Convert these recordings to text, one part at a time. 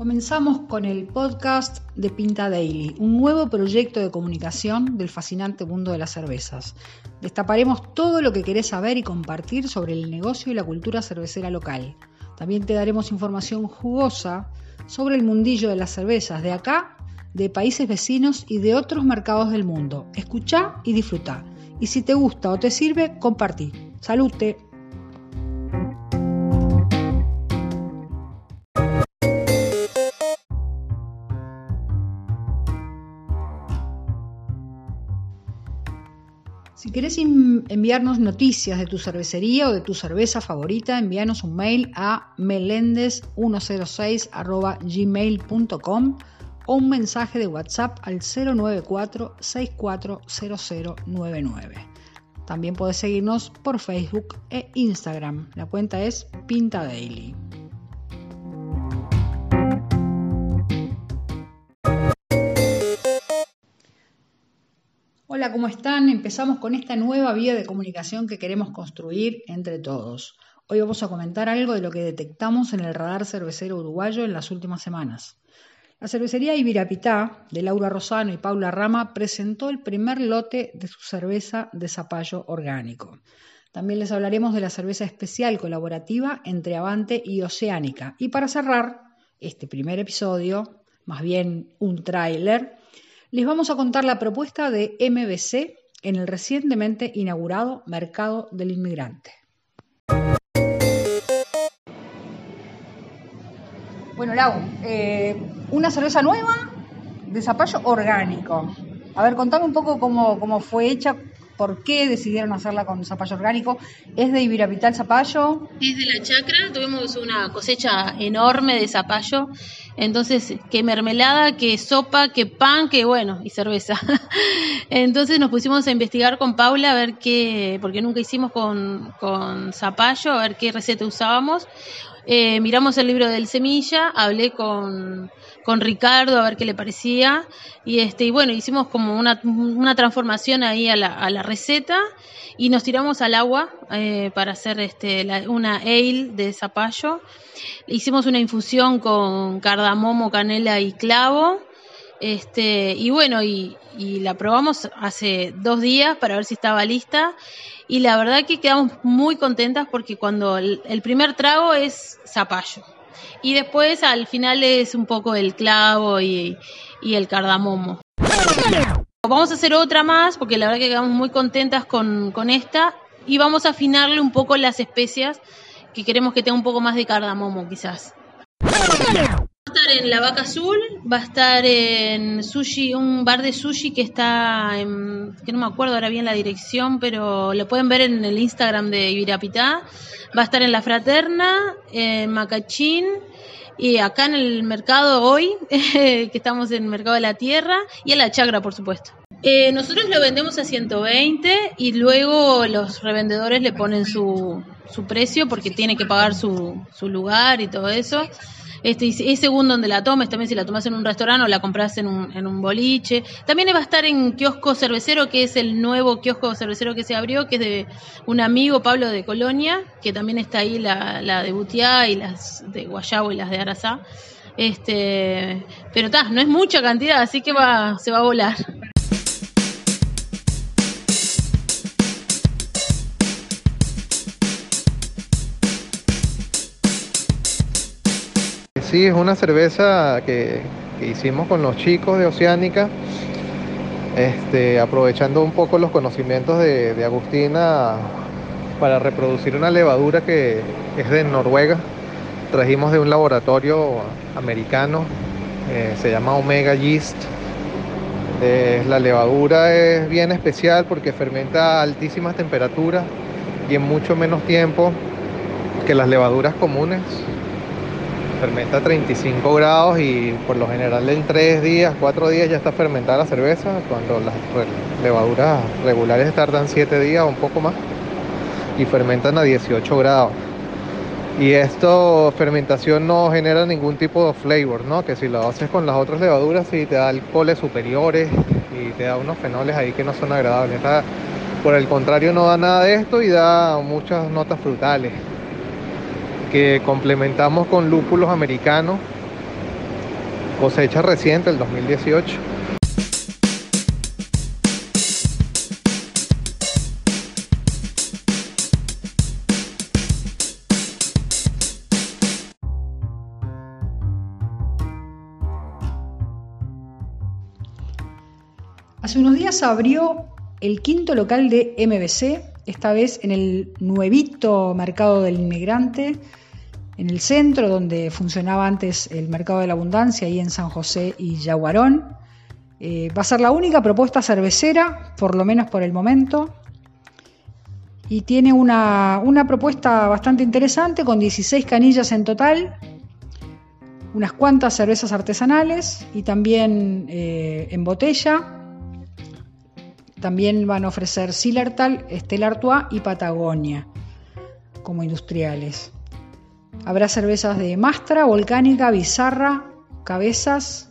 Comenzamos con el podcast de Pinta Daily, un nuevo proyecto de comunicación del fascinante mundo de las cervezas. Destaparemos todo lo que querés saber y compartir sobre el negocio y la cultura cervecera local. También te daremos información jugosa sobre el mundillo de las cervezas de acá, de países vecinos y de otros mercados del mundo. Escucha y disfruta. Y si te gusta o te sirve, compartí. Salute. Si querés enviarnos noticias de tu cervecería o de tu cerveza favorita, envíanos un mail a melendez106.gmail.com o un mensaje de WhatsApp al 094 640099. También puedes seguirnos por Facebook e Instagram. La cuenta es Pinta Daily. Hola, ¿cómo están? Empezamos con esta nueva vía de comunicación que queremos construir entre todos. Hoy vamos a comentar algo de lo que detectamos en el radar cervecero uruguayo en las últimas semanas. La cervecería Ibirapitá, de Laura Rosano y Paula Rama, presentó el primer lote de su cerveza de zapallo orgánico. También les hablaremos de la cerveza especial colaborativa entre Avante y Oceánica. Y para cerrar este primer episodio, más bien un tráiler, les vamos a contar la propuesta de MBC en el recientemente inaugurado Mercado del Inmigrante. Bueno, Lau, eh, una cerveza nueva de zapallo orgánico. A ver, contame un poco cómo, cómo fue hecha, por qué decidieron hacerla con zapallo orgánico. ¿Es de Ibirapital zapallo? Es de la chacra, tuvimos una cosecha enorme de zapallo, entonces qué mermelada, qué sopa, qué pan, qué bueno, y cerveza. entonces nos pusimos a investigar con Paula a ver qué, porque nunca hicimos con, con zapallo, a ver qué receta usábamos. Eh, miramos el libro del Semilla, hablé con, con, Ricardo a ver qué le parecía y este y bueno, hicimos como una, una transformación ahí a la, a la, receta y nos tiramos al agua eh, para hacer este, una ale de zapallo. Hicimos una infusión con cardamomo, canela y clavo. Este, y bueno, y, y la probamos hace dos días para ver si estaba lista y la verdad que quedamos muy contentas porque cuando el, primer trago es zapallo y después al final es un poco el clavo y, el cardamomo. Vamos a hacer otra más porque la verdad que quedamos muy contentas con, con esta y vamos a afinarle un poco las especias que queremos que tenga un poco más de cardamomo quizás estar en La Vaca Azul, va a estar en Sushi, un bar de sushi que está en, que no me acuerdo ahora bien la dirección, pero lo pueden ver en el Instagram de Ibirapitá. Va a estar en La Fraterna, en Macachín, y acá en el mercado hoy, que estamos en el mercado de la tierra, y en la chagra, por supuesto. Eh, nosotros lo vendemos a 120 y luego los revendedores le ponen su, su precio porque tiene que pagar su, su lugar y todo eso. Este, y según donde la tomes, también si la tomas en un restaurante o la compras en un, en un boliche. También va a estar en Kiosco Cervecero, que es el nuevo kiosco cervecero que se abrió, que es de un amigo, Pablo de Colonia, que también está ahí la, la de Butiá y las de Guayabo y las de Arasá. Este, pero está, no es mucha cantidad, así que va, se va a volar. Sí, es una cerveza que, hicimos con los chicos de Oceánica, este, aprovechando un poco los conocimientos de, Agustina para reproducir una levadura que es de Noruega. Trajimos de un laboratorio americano, eh, se llama Omega Yeast. La levadura es bien especial porque fermenta a altísimas temperaturas y en mucho menos tiempo que las levaduras comunes fermenta a 35 grados y por lo general en 3 días, 4 días ya está fermentada la cerveza, cuando las levaduras regulares tardan 7 días o un poco más y fermentan a 18 grados. Y esto, fermentación no genera ningún tipo de flavor, ¿no? Que si lo haces con las otras levaduras sí te da alcoholes superiores y te da unos fenoles ahí que no son agradables. por el contrario no da nada de esto y da muchas notas frutales que complementamos con lúpulos americanos cosecha reciente, el 2018. Hace unos días abrió el quinto local de MBC, esta vez en el nuevito mercado del inmigrante, en el centro donde funcionaba antes el mercado de la abundancia, ahí en San José y Yaguarón. Eh, va a ser la única propuesta cervecera, por lo menos por el momento. Y tiene una, propuesta bastante interesante con 16 canillas en total, unas cuantas cervezas artesanales y también eh, en botella también van a ofrecer Silertal, Stella Artois y Patagonia como industriales. Habrá cervezas de Mastra, Volcánica, Bizarra, Cabezas,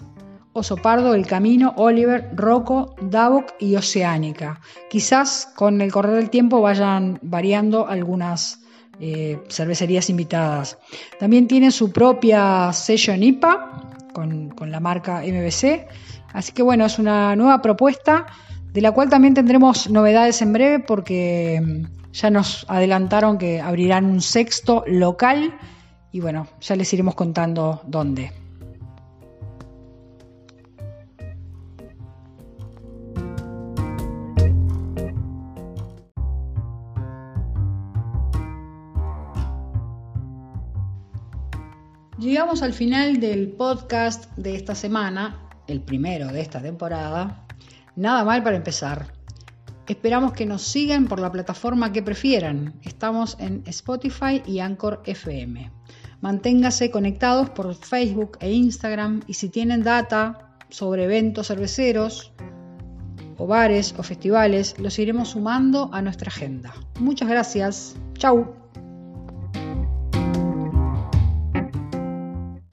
Oso Pardo, El Camino, Oliver, Rocco, Davok y Oceánica. Quizás con el correr del tiempo vayan variando algunas eh, cervecerías invitadas. También tiene su propia sello IPA con la marca MBC. Así que bueno, es una nueva propuesta de la cual también tendremos novedades en breve porque mm, ya nos adelantaron que abrirán un sexto local y bueno, ya les iremos contando dónde. Llegamos al final del podcast de esta semana, el primero de esta temporada, Nada mal para empezar. Esperamos que nos sigan por la plataforma que prefieran. Estamos en Spotify y Anchor FM. Manténgase conectados por Facebook e Instagram y si tienen data sobre eventos cerveceros o bares o festivales, los iremos sumando a nuestra agenda. Muchas gracias. Chau.